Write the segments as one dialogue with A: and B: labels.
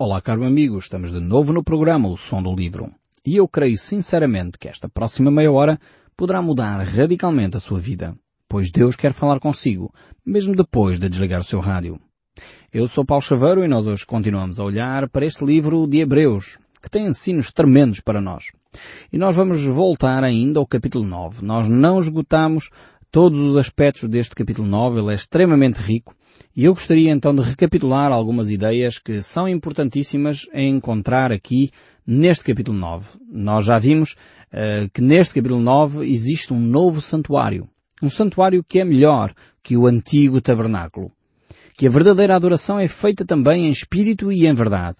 A: Olá, caro amigo, estamos de novo no programa O Som do Livro. E eu creio sinceramente que esta próxima meia hora poderá mudar radicalmente a sua vida, pois Deus quer falar consigo, mesmo depois de desligar o seu rádio. Eu sou Paulo Chaveiro e nós hoje continuamos a olhar para este livro de Hebreus, que tem ensinos tremendos para nós. E nós vamos voltar ainda ao capítulo 9. Nós não esgotamos todos os aspectos deste capítulo 9, ele é extremamente rico, e eu gostaria então de recapitular algumas ideias que são importantíssimas a encontrar aqui neste capítulo 9. Nós já vimos uh, que neste capítulo 9 existe um novo santuário. Um santuário que é melhor que o antigo tabernáculo. Que a verdadeira adoração é feita também em espírito e em verdade.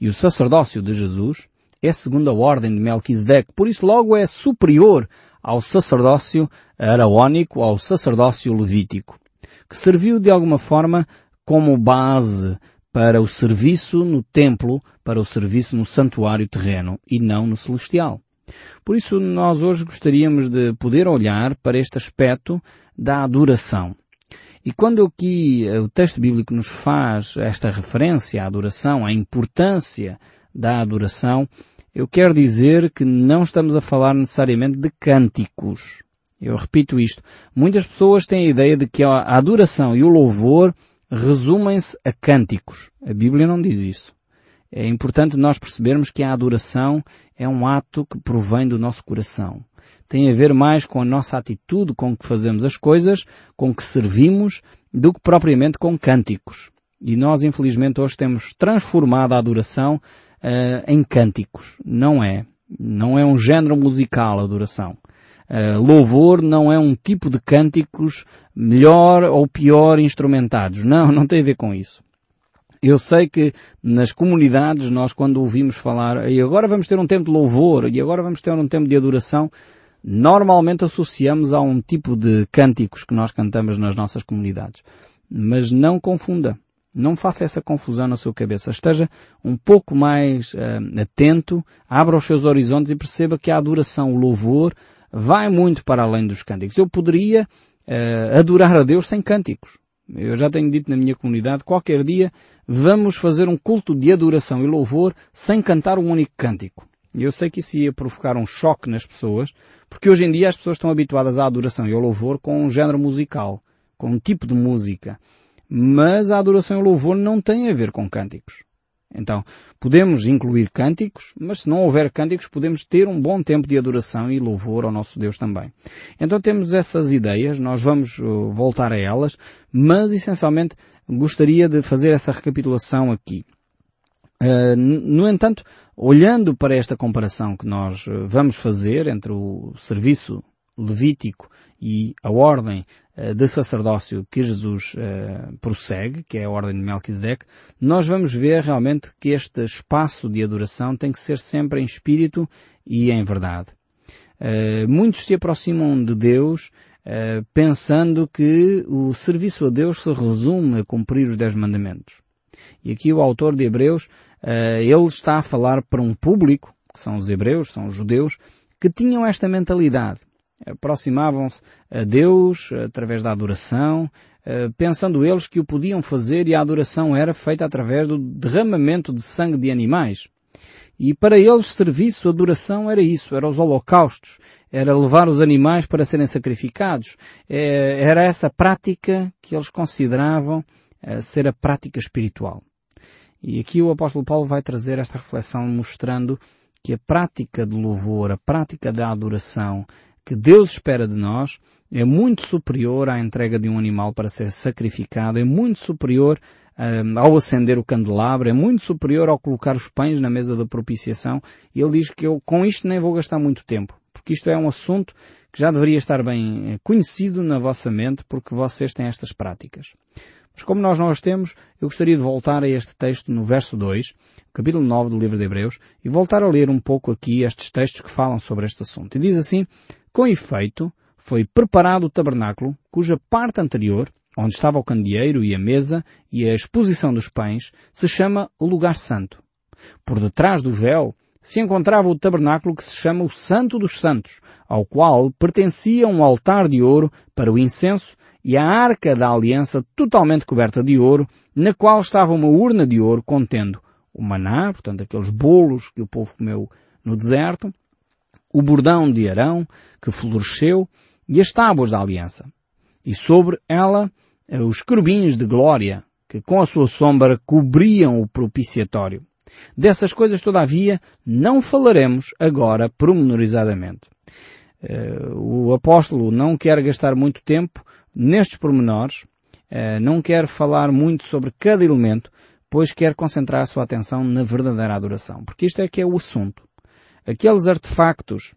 A: E o sacerdócio de Jesus é segundo a ordem de Melquisedeque, por isso logo é superior ao sacerdócio araónico, ao sacerdócio levítico, que serviu de alguma forma como base para o serviço no templo, para o serviço no santuário terreno e não no celestial. Por isso nós hoje gostaríamos de poder olhar para este aspecto da adoração. E quando aqui eh, o texto bíblico nos faz esta referência à adoração, à importância da adoração, eu quero dizer que não estamos a falar necessariamente de cânticos. Eu repito isto. Muitas pessoas têm a ideia de que a adoração e o louvor resumem-se a cânticos. A Bíblia não diz isso. É importante nós percebermos que a adoração é um ato que provém do nosso coração. Tem a ver mais com a nossa atitude, com que fazemos as coisas, com que servimos, do que propriamente com cânticos. E nós, infelizmente, hoje temos transformado a adoração uh, em cânticos. Não é. Não é um género musical a adoração. Uh, louvor não é um tipo de cânticos melhor ou pior instrumentados. Não, não tem a ver com isso. Eu sei que nas comunidades nós quando ouvimos falar e agora vamos ter um tempo de louvor e agora vamos ter um tempo de adoração, normalmente associamos a um tipo de cânticos que nós cantamos nas nossas comunidades. Mas não confunda. Não faça essa confusão na sua cabeça. Esteja um pouco mais uh, atento, abra os seus horizontes e perceba que a adoração, o louvor, vai muito para além dos cânticos. Eu poderia uh, adorar a Deus sem cânticos. Eu já tenho dito na minha comunidade, qualquer dia vamos fazer um culto de adoração e louvor sem cantar um único cântico. Eu sei que isso ia provocar um choque nas pessoas, porque hoje em dia as pessoas estão habituadas à adoração e ao louvor com um género musical, com um tipo de música. Mas a adoração e o louvor não têm a ver com cânticos. Então, podemos incluir cânticos, mas se não houver cânticos, podemos ter um bom tempo de adoração e louvor ao nosso Deus também. Então temos essas ideias, nós vamos uh, voltar a elas, mas essencialmente gostaria de fazer essa recapitulação aqui. Uh, no entanto, olhando para esta comparação que nós uh, vamos fazer entre o serviço levítico e a ordem uh, de sacerdócio que Jesus uh, prossegue, que é a ordem de Melquisedeque, nós vamos ver realmente que este espaço de adoração tem que ser sempre em espírito e em verdade. Uh, muitos se aproximam de Deus pensando que o serviço a Deus se resume a cumprir os dez mandamentos. E aqui o autor de Hebreus, ele está a falar para um público, que são os hebreus, são os judeus, que tinham esta mentalidade aproximavam-se a Deus através da adoração, eh, pensando eles que o podiam fazer e a adoração era feita através do derramamento de sangue de animais. E para eles serviço, adoração era isso, era os holocaustos, era levar os animais para serem sacrificados. Eh, era essa prática que eles consideravam eh, ser a prática espiritual. E aqui o apóstolo Paulo vai trazer esta reflexão mostrando que a prática do louvor, a prática da adoração, que Deus espera de nós é muito superior à entrega de um animal para ser sacrificado, é muito superior um, ao acender o candelabro, é muito superior ao colocar os pães na mesa da propiciação. E ele diz que eu com isto nem vou gastar muito tempo, porque isto é um assunto que já deveria estar bem eh, conhecido na vossa mente, porque vocês têm estas práticas. Mas como nós não as temos, eu gostaria de voltar a este texto no verso 2, capítulo 9 do livro de Hebreus, e voltar a ler um pouco aqui estes textos que falam sobre este assunto. E diz assim, com efeito, foi preparado o tabernáculo, cuja parte anterior, onde estava o candeeiro e a mesa e a exposição dos pães, se chama o lugar santo. Por detrás do véu se encontrava o tabernáculo que se chama o Santo dos Santos, ao qual pertencia um altar de ouro para o incenso e a arca da aliança totalmente coberta de ouro, na qual estava uma urna de ouro contendo o maná, portanto aqueles bolos que o povo comeu no deserto, o bordão de Arão, que floresceu, e as tábuas da aliança. E sobre ela eh, os querubins de glória, que com a sua sombra cobriam o propiciatório. Dessas coisas, todavia, não falaremos agora pormenorizadamente. Uh, o apóstolo não quer gastar muito tempo nestes pormenores, uh, não quer falar muito sobre cada elemento, pois quer concentrar a sua atenção na verdadeira adoração. Porque isto é que é o assunto. Aqueles artefactos,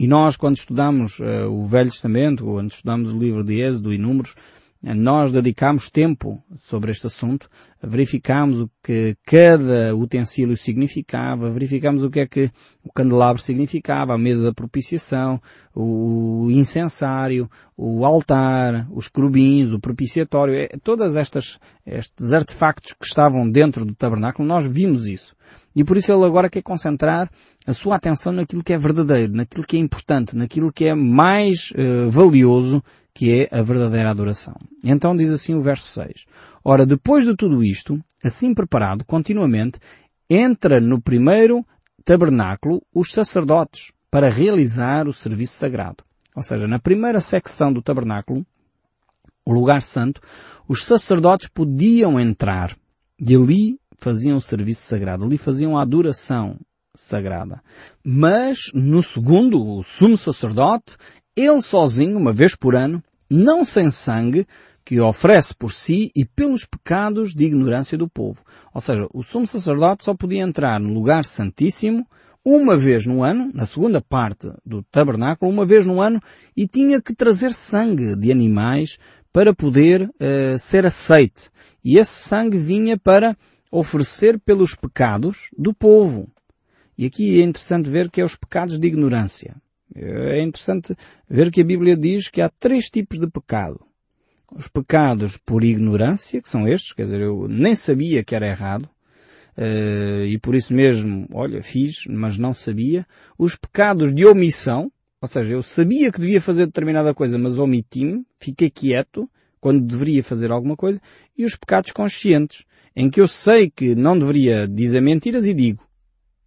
A: e nós quando estudamos uh, o Velho Testamento, quando estudamos o livro de Êxodo e Números, nós dedicamos tempo sobre este assunto, verificamos o que cada utensílio significava, verificamos o que é que o candelabro significava, a mesa da propiciação, o incensário, o altar, os querubins, o propiciatório, é, todas estas, estes artefactos que estavam dentro do tabernáculo, nós vimos isso. E por isso ele agora quer concentrar a sua atenção naquilo que é verdadeiro, naquilo que é importante, naquilo que é mais uh, valioso que é a verdadeira adoração. Então diz assim o verso 6. Ora, depois de tudo isto, assim preparado continuamente, entra no primeiro tabernáculo os sacerdotes para realizar o serviço sagrado. Ou seja, na primeira secção do tabernáculo, o lugar santo, os sacerdotes podiam entrar e ali faziam o serviço sagrado, ali faziam a adoração sagrada. Mas no segundo, o sumo sacerdote ele sozinho, uma vez por ano, não sem sangue, que oferece por si e pelos pecados de ignorância do povo. Ou seja, o sumo sacerdote só podia entrar no lugar santíssimo uma vez no ano, na segunda parte do tabernáculo, uma vez no ano, e tinha que trazer sangue de animais para poder uh, ser aceite. E esse sangue vinha para oferecer pelos pecados do povo. E aqui é interessante ver que é os pecados de ignorância. É interessante ver que a Bíblia diz que há três tipos de pecado. Os pecados por ignorância, que são estes, quer dizer, eu nem sabia que era errado, eh, e por isso mesmo, olha, fiz, mas não sabia. Os pecados de omissão, ou seja, eu sabia que devia fazer determinada coisa, mas omiti-me, fiquei quieto quando deveria fazer alguma coisa. E os pecados conscientes, em que eu sei que não deveria dizer mentiras e digo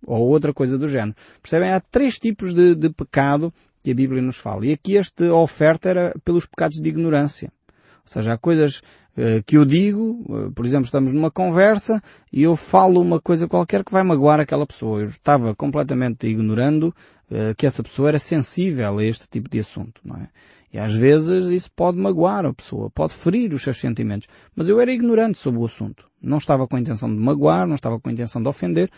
A: ou outra coisa do género. Percebem? Há três tipos de, de pecado que a Bíblia nos fala. E aqui esta oferta era pelos pecados de ignorância. Ou seja, há coisas uh, que eu digo, uh, por exemplo, estamos numa conversa e eu falo uma coisa qualquer que vai magoar aquela pessoa. Eu estava completamente ignorando uh, que essa pessoa era sensível a este tipo de assunto, não é? E às vezes isso pode magoar a pessoa, pode ferir os seus sentimentos. Mas eu era ignorante sobre o assunto. Não estava com a intenção de magoar, não estava com a intenção de ofender,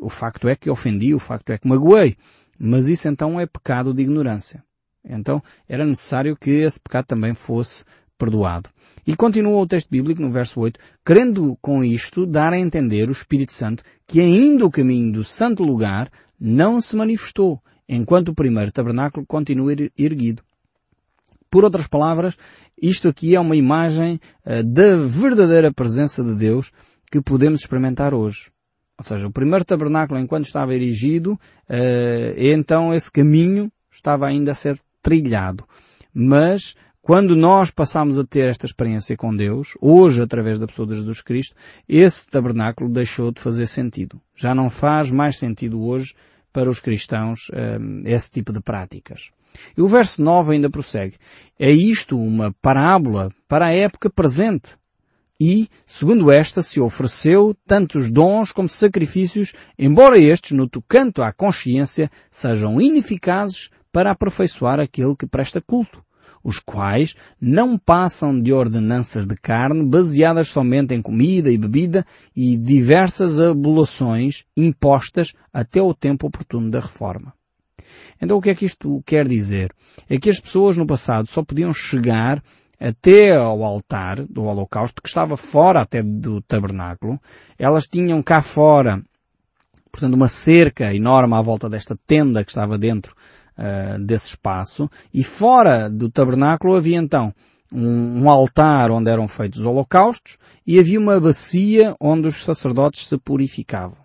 A: o facto é que ofendi, o facto é que magoei. Mas isso então é pecado de ignorância. Então era necessário que esse pecado também fosse perdoado. E continua o texto bíblico no verso 8, querendo com isto dar a entender o Espírito Santo que ainda o caminho do santo lugar não se manifestou, enquanto o primeiro tabernáculo continua erguido. Por outras palavras, isto aqui é uma imagem uh, da verdadeira presença de Deus que podemos experimentar hoje. Ou seja, o primeiro tabernáculo, enquanto estava erigido, uh, então esse caminho estava ainda a ser trilhado. Mas, quando nós passamos a ter esta experiência com Deus, hoje através da pessoa de Jesus Cristo, esse tabernáculo deixou de fazer sentido. Já não faz mais sentido hoje para os cristãos uh, esse tipo de práticas. E o verso 9 ainda prossegue. É isto uma parábola para a época presente e, segundo esta, se ofereceu tantos dons como sacrifícios, embora estes, no tocante à consciência, sejam ineficazes para aperfeiçoar aquele que presta culto, os quais não passam de ordenanças de carne baseadas somente em comida e bebida e diversas abulações impostas até o tempo oportuno da reforma. Então o que é que isto quer dizer? É que as pessoas no passado só podiam chegar até ao altar do holocausto, que estava fora até do tabernáculo. Elas tinham cá fora, portanto, uma cerca enorme à volta desta tenda que estava dentro uh, desse espaço. E fora do tabernáculo havia então um, um altar onde eram feitos os holocaustos e havia uma bacia onde os sacerdotes se purificavam.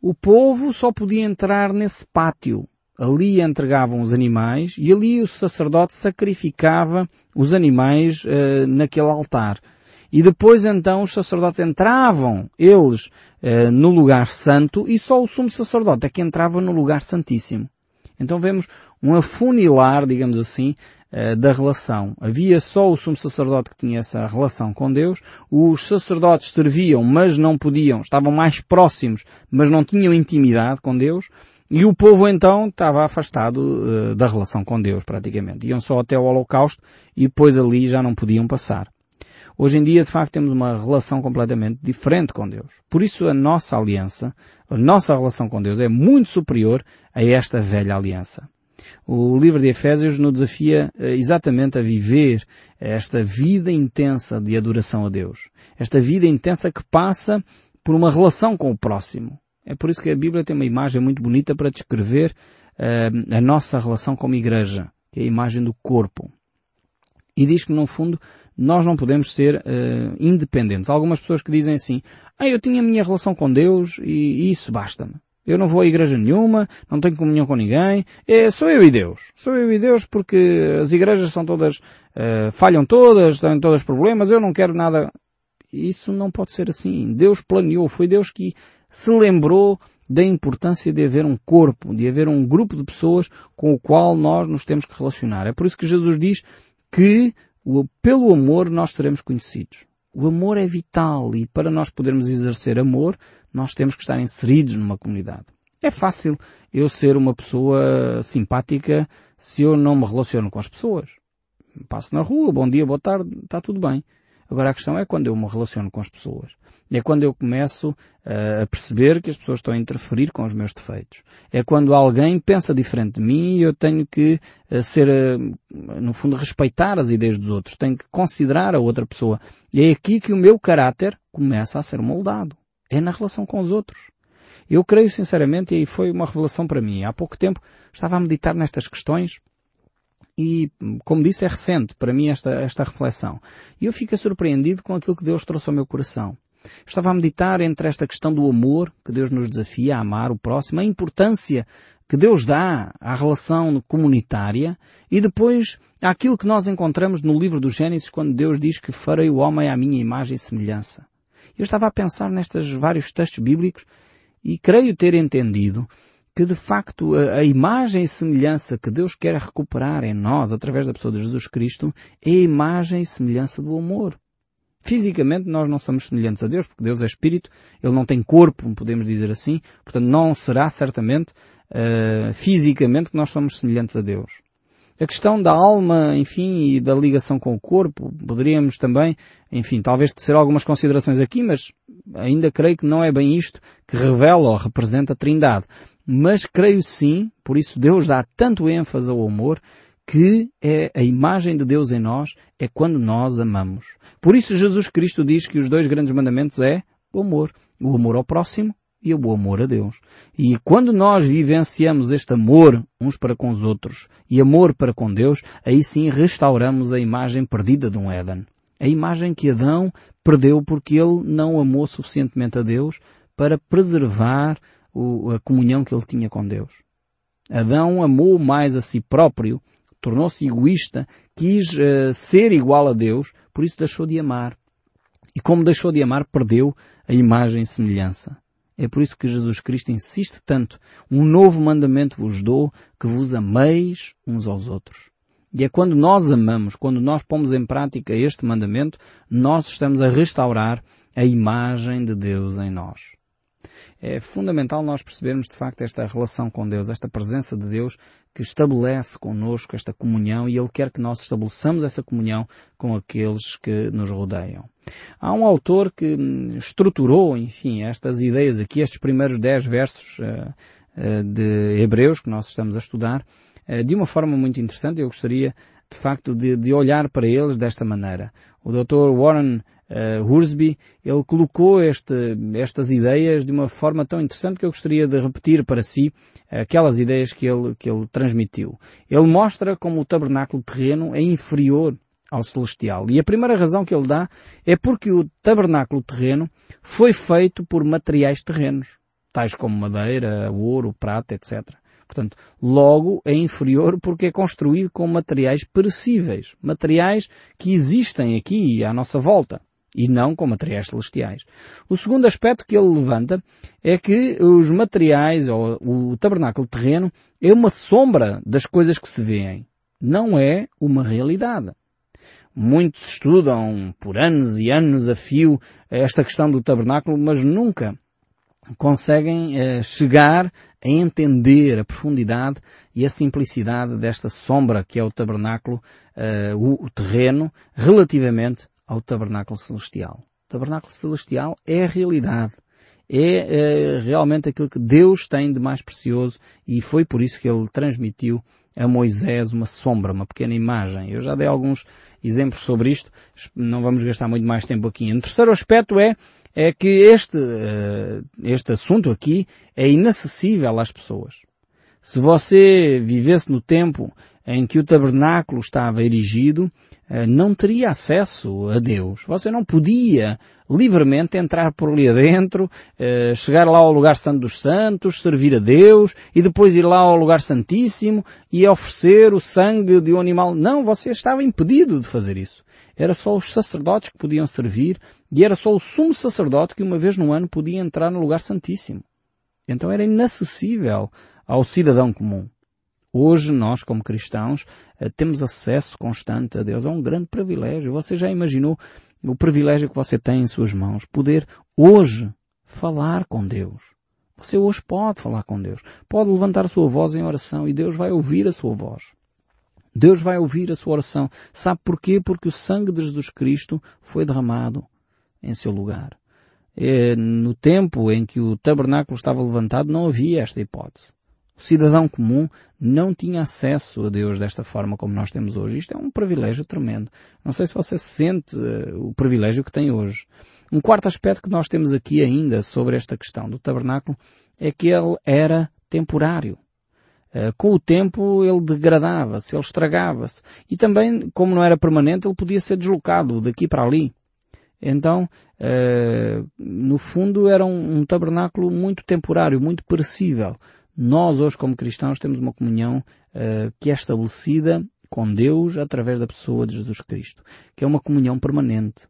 A: O povo só podia entrar nesse pátio ali entregavam os animais e ali o sacerdote sacrificava os animais uh, naquele altar. E depois então os sacerdotes entravam, eles, eh, no lugar santo e só o sumo sacerdote é que entrava no lugar santíssimo. Então vemos um afunilar, digamos assim, eh, da relação. Havia só o sumo sacerdote que tinha essa relação com Deus. Os sacerdotes serviam, mas não podiam, estavam mais próximos, mas não tinham intimidade com Deus. E o povo então estava afastado uh, da relação com Deus, praticamente. Iam só até o holocausto e depois ali já não podiam passar. Hoje em dia, de facto, temos uma relação completamente diferente com Deus. Por isso, a nossa aliança, a nossa relação com Deus é muito superior a esta velha aliança. O livro de Efésios nos desafia eh, exatamente a viver esta vida intensa de adoração a Deus. Esta vida intensa que passa por uma relação com o próximo. É por isso que a Bíblia tem uma imagem muito bonita para descrever uh, a nossa relação como igreja, que é a imagem do corpo. E diz que, no fundo, nós não podemos ser uh, independentes. Há algumas pessoas que dizem assim, ah, eu tinha a minha relação com Deus e, e isso basta-me. Eu não vou a igreja nenhuma, não tenho comunhão com ninguém, é, sou eu e Deus. Sou eu e Deus porque as igrejas são todas, uh, falham todas, têm todos problemas, eu não quero nada. Isso não pode ser assim. Deus planeou, foi Deus que se lembrou da importância de haver um corpo, de haver um grupo de pessoas com o qual nós nos temos que relacionar. É por isso que Jesus diz que pelo amor nós seremos conhecidos. O amor é vital e para nós podermos exercer amor, nós temos que estar inseridos numa comunidade. É fácil eu ser uma pessoa simpática se eu não me relaciono com as pessoas. Passo na rua, bom dia, boa tarde, está tudo bem. Agora a questão é quando eu me relaciono com as pessoas. É quando eu começo uh, a perceber que as pessoas estão a interferir com os meus defeitos. É quando alguém pensa diferente de mim e eu tenho que uh, ser, uh, no fundo, respeitar as ideias dos outros. Tenho que considerar a outra pessoa. E é aqui que o meu caráter começa a ser moldado. É na relação com os outros. Eu creio sinceramente, e foi uma revelação para mim. Há pouco tempo estava a meditar nestas questões e, como disse, é recente para mim esta, esta reflexão. E eu fico surpreendido com aquilo que Deus trouxe ao meu coração. Estava a meditar entre esta questão do amor, que Deus nos desafia a amar o próximo, a importância que Deus dá à relação comunitária e depois aquilo que nós encontramos no livro do Gênesis quando Deus diz que farei o homem à minha imagem e semelhança. Eu estava a pensar nestes vários textos bíblicos e creio ter entendido que de facto a, imagem e semelhança que Deus quer recuperar em nós através da pessoa de Jesus Cristo é a imagem e semelhança do amor. Fisicamente nós não somos semelhantes a Deus, porque Deus é Espírito, Ele não tem corpo, podemos dizer assim, portanto não será certamente uh, fisicamente que nós somos semelhantes a Deus. A questão da alma, enfim, e da ligação com o corpo, poderíamos também, enfim, talvez tecer algumas considerações aqui, mas ainda creio que não é bem isto que revela ou representa a Trindade. Mas creio sim, por isso Deus dá tanto ênfase ao amor, que é a imagem de Deus em nós é quando nós amamos. Por isso Jesus Cristo diz que os dois grandes mandamentos é o amor. O amor ao próximo e o amor a Deus. E quando nós vivenciamos este amor uns para com os outros e amor para com Deus, aí sim restauramos a imagem perdida de um Éden. A imagem que Adão perdeu porque ele não amou suficientemente a Deus para preservar a comunhão que ele tinha com Deus. Adão amou mais a si próprio, tornou-se egoísta, quis uh, ser igual a Deus, por isso deixou de amar. E como deixou de amar, perdeu a imagem e semelhança. É por isso que Jesus Cristo insiste tanto. Um novo mandamento vos dou, que vos ameis uns aos outros. E é quando nós amamos, quando nós pomos em prática este mandamento, nós estamos a restaurar a imagem de Deus em nós é fundamental nós percebermos de facto esta relação com Deus, esta presença de Deus que estabelece connosco esta comunhão e Ele quer que nós estabeleçamos essa comunhão com aqueles que nos rodeiam. Há um autor que hum, estruturou, enfim, estas ideias aqui, estes primeiros dez versos uh, uh, de Hebreus que nós estamos a estudar, uh, de uma forma muito interessante. Eu gostaria, de facto, de, de olhar para eles desta maneira. O Dr. Warren uh, Worsby, ele colocou este, estas ideias de uma forma tão interessante que eu gostaria de repetir para si aquelas ideias que ele, que ele transmitiu. Ele mostra como o tabernáculo terreno é inferior ao celestial. E a primeira razão que ele dá é porque o tabernáculo terreno foi feito por materiais terrenos, tais como madeira, ouro, prata, etc. Portanto, logo é inferior porque é construído com materiais perecíveis, materiais que existem aqui à nossa volta. E não com materiais celestiais. O segundo aspecto que ele levanta é que os materiais, ou o tabernáculo terreno, é uma sombra das coisas que se veem. Não é uma realidade. Muitos estudam por anos e anos a fio esta questão do tabernáculo, mas nunca conseguem eh, chegar a entender a profundidade e a simplicidade desta sombra que é o tabernáculo, eh, o, o terreno, relativamente ao tabernáculo celestial. O tabernáculo celestial é a realidade. É, é realmente aquilo que Deus tem de mais precioso e foi por isso que ele transmitiu a Moisés uma sombra, uma pequena imagem. Eu já dei alguns exemplos sobre isto, não vamos gastar muito mais tempo aqui. Um terceiro aspecto é, é que este, eh, este assunto aqui é inacessível às pessoas. Se você vivesse no tempo em que o tabernáculo estava erigido, eh, não teria acesso a Deus. Você não podia livremente entrar por ali adentro, eh, chegar lá ao lugar santo dos santos, servir a Deus e depois ir lá ao lugar santíssimo e oferecer o sangue de um animal. Não, você estava impedido de fazer isso. Era só os sacerdotes que podiam servir e era só o sumo sacerdote que uma vez no ano podia entrar no lugar santíssimo. Então era inacessível ao cidadão comum. Hoje nós, como cristãos, eh, temos acesso constante a Deus. É um grande privilégio. Você já imaginou o privilégio que você tem em suas mãos? Poder hoje falar com Deus. Você hoje pode falar com Deus. Pode levantar a sua voz em oração e Deus vai ouvir a sua voz. Deus vai ouvir a sua oração. Sabe porquê? Porque o sangue de Jesus Cristo foi derramado em seu lugar. Eh, no tempo em que o tabernáculo estava levantado não havia esta hipótese. O cidadão comum não tinha acesso a Deus desta forma como nós temos hoje. Isto é um privilégio tremendo. Não sei se você sente uh, o privilégio que tem hoje. Um quarto aspecto que nós temos aqui ainda sobre esta questão do tabernáculo é que ele era temporário. Uh, com o tempo ele degradava-se, ele estragava-se. E também, como não era permanente, ele podia ser deslocado daqui para ali. Então, uh, no fundo, era um tabernáculo muito temporário, muito perecível. Nós hoje como cristãos temos uma comunhão uh, que é estabelecida com Deus através da pessoa de Jesus Cristo, que é uma comunhão permanente.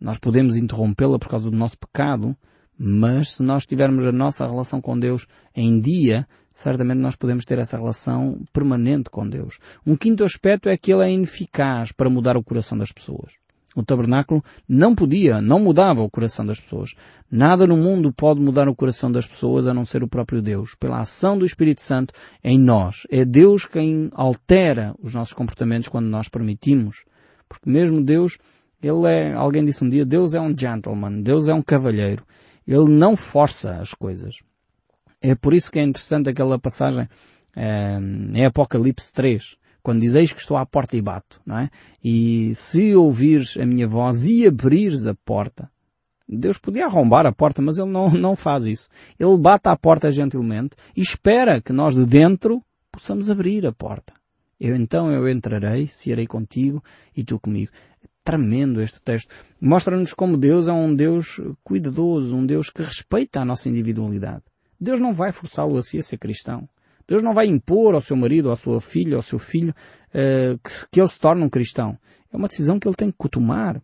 A: Nós podemos interrompê-la por causa do nosso pecado, mas se nós tivermos a nossa relação com Deus em dia, certamente nós podemos ter essa relação permanente com Deus. Um quinto aspecto é que ele é ineficaz para mudar o coração das pessoas. O tabernáculo não podia, não mudava o coração das pessoas. Nada no mundo pode mudar o coração das pessoas a não ser o próprio Deus. Pela ação do Espírito Santo em nós. É Deus quem altera os nossos comportamentos quando nós permitimos. Porque mesmo Deus, Ele é, alguém disse um dia, Deus é um gentleman, Deus é um cavalheiro. Ele não força as coisas. É por isso que é interessante aquela passagem é, em Apocalipse 3 quando dizeis que estou à porta e bato, não é? E se ouvires a minha voz e abrires a porta, Deus podia arrombar a porta, mas Ele não, não faz isso. Ele bate à porta gentilmente e espera que nós de dentro possamos abrir a porta. Eu então eu entrarei, se irei contigo e tu comigo. Tremendo este texto. Mostra-nos como Deus é um Deus cuidadoso, um Deus que respeita a nossa individualidade. Deus não vai forçá-lo a si a ser cristão. Deus não vai impor ao seu marido, à sua filha, ao seu filho, uh, que, que ele se torne um cristão. É uma decisão que ele tem que tomar.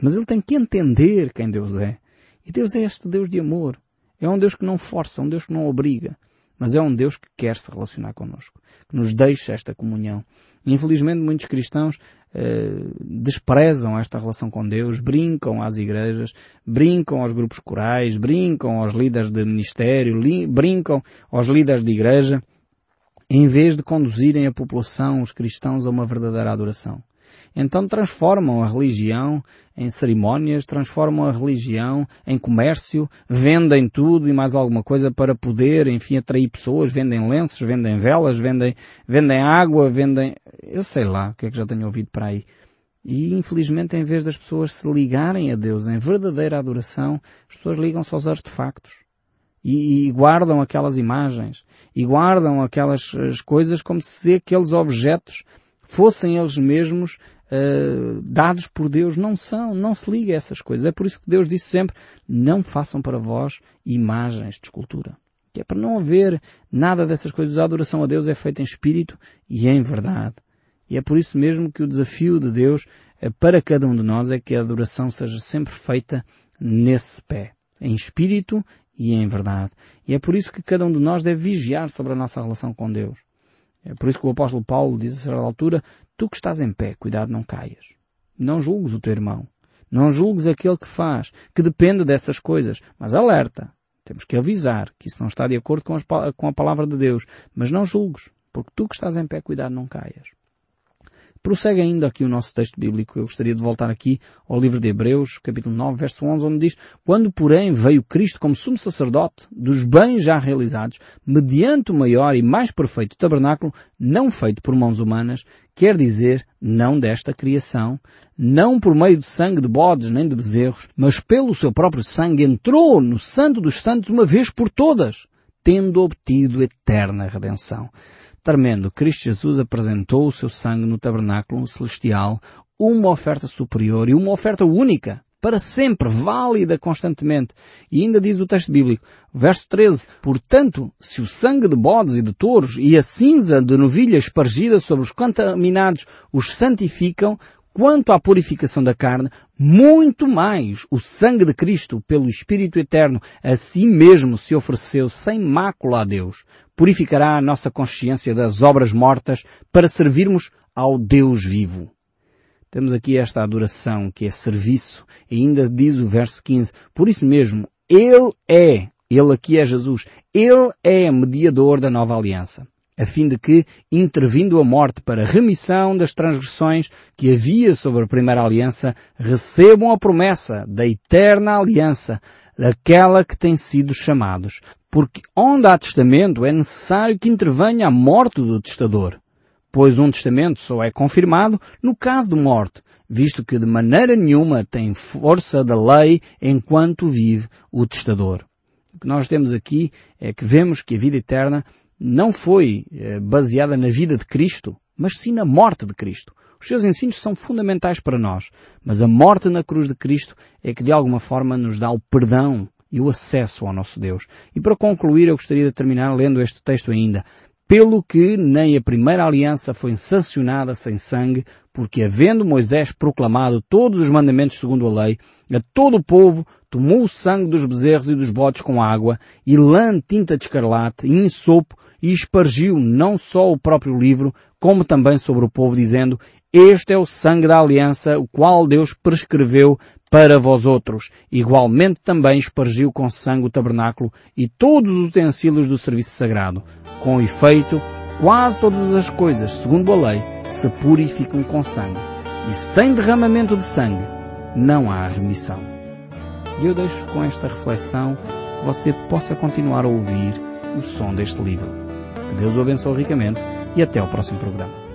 A: Mas ele tem que entender quem Deus é. E Deus é este Deus de amor. É um Deus que não força, um Deus que não obriga. Mas é um Deus que quer se relacionar connosco. Que nos deixa esta comunhão. Infelizmente muitos cristãos eh, desprezam esta relação com Deus, brincam às igrejas, brincam aos grupos corais, brincam aos líderes de ministério, brincam aos líderes de igreja em vez de conduzirem a população, os cristãos, a uma verdadeira adoração. Então transformam a religião em cerimónias, transformam a religião em comércio, vendem tudo e mais alguma coisa para poder, enfim, atrair pessoas, vendem lenços, vendem velas, vendem, vendem água, vendem, eu sei lá o que é que já tenho ouvido para aí. E infelizmente em vez das pessoas se ligarem a Deus em verdadeira adoração, as pessoas ligam-se aos artefactos e, e, guardam aquelas imagens e guardam aquelas coisas como se aqueles objetos fossem eles mesmos uh, dados por Deus. Não são, não se liga a essas coisas. É por isso que Deus disse sempre, não façam para vós imagens de escultura. Que é para não haver nada dessas coisas. A adoração a Deus é feita em espírito e em verdade. E é por isso mesmo que o desafio de Deus para cada um de nós é que a adoração seja sempre feita nesse pé, em espírito e em verdade. E é por isso que cada um de nós deve vigiar sobre a nossa relação com Deus. É por isso que o apóstolo Paulo diz a certa altura, tu que estás em pé, cuidado não caias. Não julgues o teu irmão. Não julgues aquele que faz, que depende dessas coisas. Mas alerta. Temos que avisar que isso não está de acordo com, com a palavra de Deus. Mas não julgues, porque tu que estás em pé, cuidado não caias. Prossegue ainda aqui o nosso texto bíblico. Eu gostaria de voltar aqui ao livro de Hebreus, capítulo 9, verso 11, onde diz, Quando, porém, veio Cristo como sumo sacerdote dos bens já realizados, mediante o maior e mais perfeito tabernáculo, não feito por mãos humanas, quer dizer, não desta criação, não por meio de sangue de bodes nem de bezerros, mas pelo seu próprio sangue entrou no santo dos santos uma vez por todas, tendo obtido eterna redenção tremendo, Cristo Jesus apresentou o seu sangue no tabernáculo celestial, uma oferta superior e uma oferta única, para sempre, válida constantemente. E ainda diz o texto bíblico, verso 13, Portanto, se o sangue de bodes e de touros e a cinza de novilha espargida sobre os contaminados os santificam, quanto à purificação da carne, muito mais o sangue de Cristo, pelo Espírito Eterno, a si mesmo se ofereceu sem mácula a Deus. Purificará a nossa consciência das obras mortas para servirmos ao Deus vivo. Temos aqui esta adoração que é serviço e ainda diz o verso 15, por isso mesmo, Ele é, Ele aqui é Jesus, Ele é mediador da nova aliança a fim de que, intervindo a morte para remissão das transgressões que havia sobre a primeira aliança, recebam a promessa da eterna aliança, daquela que tem sido chamados. Porque onde há testamento é necessário que intervenha a morte do testador. Pois um testamento só é confirmado no caso de morte, visto que de maneira nenhuma tem força da lei enquanto vive o testador. O que nós temos aqui é que vemos que a vida eterna não foi eh, baseada na vida de Cristo, mas sim na morte de Cristo. Os seus ensinos são fundamentais para nós, mas a morte na cruz de Cristo é que de alguma forma nos dá o perdão e o acesso ao nosso Deus. E para concluir, eu gostaria de terminar lendo este texto ainda. Pelo que nem a primeira aliança foi sancionada sem sangue, porque havendo Moisés proclamado todos os mandamentos segundo a lei, a todo o povo tomou o sangue dos bezerros e dos bodes com água, e lã tinta de escarlate, e ensopo, e espargiu não só o próprio livro, como também sobre o povo, dizendo, Este é o sangue da aliança, o qual Deus prescreveu para vós outros. Igualmente também espargiu com sangue o tabernáculo e todos os utensílios do serviço sagrado. Com efeito, quase todas as coisas, segundo a lei, se purificam com sangue. E sem derramamento de sangue, não há remissão. E eu deixo com esta reflexão que você possa continuar a ouvir o som deste livro. Que Deus o abençoe ricamente e até ao próximo programa.